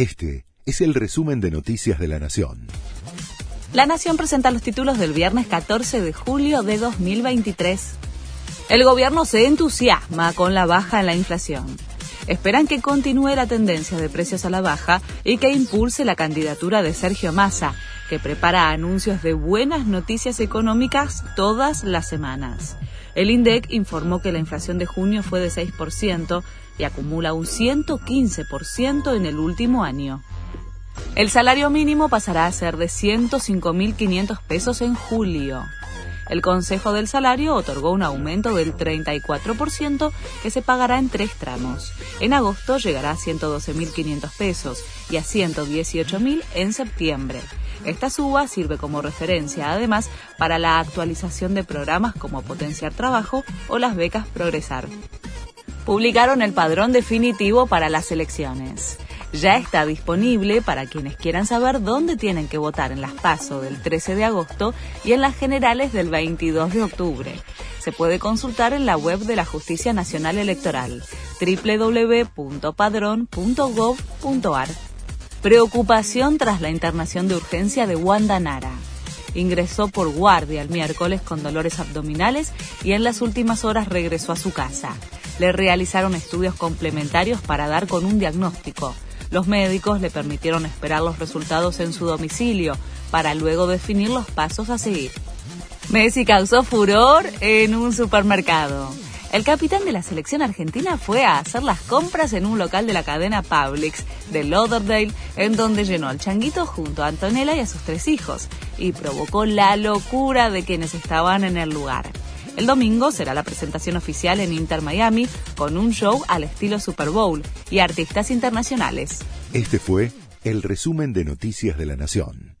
Este es el resumen de Noticias de la Nación. La Nación presenta los títulos del viernes 14 de julio de 2023. El gobierno se entusiasma con la baja en la inflación. Esperan que continúe la tendencia de precios a la baja y que impulse la candidatura de Sergio Massa, que prepara anuncios de buenas noticias económicas todas las semanas. El INDEC informó que la inflación de junio fue de 6% y acumula un 115% en el último año. El salario mínimo pasará a ser de 105.500 pesos en julio. El Consejo del Salario otorgó un aumento del 34% que se pagará en tres tramos. En agosto llegará a 112.500 pesos y a 118.000 en septiembre. Esta suba sirve como referencia, además, para la actualización de programas como Potenciar Trabajo o las becas Progresar. Publicaron el padrón definitivo para las elecciones ya está disponible para quienes quieran saber dónde tienen que votar en las PASO del 13 de agosto y en las generales del 22 de octubre. Se puede consultar en la web de la Justicia Nacional Electoral www.padrón.gov.ar. Preocupación tras la internación de urgencia de Wanda Nara ingresó por guardia el miércoles con dolores abdominales y en las últimas horas regresó a su casa. Le realizaron estudios complementarios para dar con un diagnóstico. Los médicos le permitieron esperar los resultados en su domicilio para luego definir los pasos a seguir. Messi causó furor en un supermercado. El capitán de la selección argentina fue a hacer las compras en un local de la cadena Publix de Lauderdale, en donde llenó al changuito junto a Antonella y a sus tres hijos, y provocó la locura de quienes estaban en el lugar. El domingo será la presentación oficial en Inter Miami con un show al estilo Super Bowl y artistas internacionales. Este fue el resumen de Noticias de la Nación.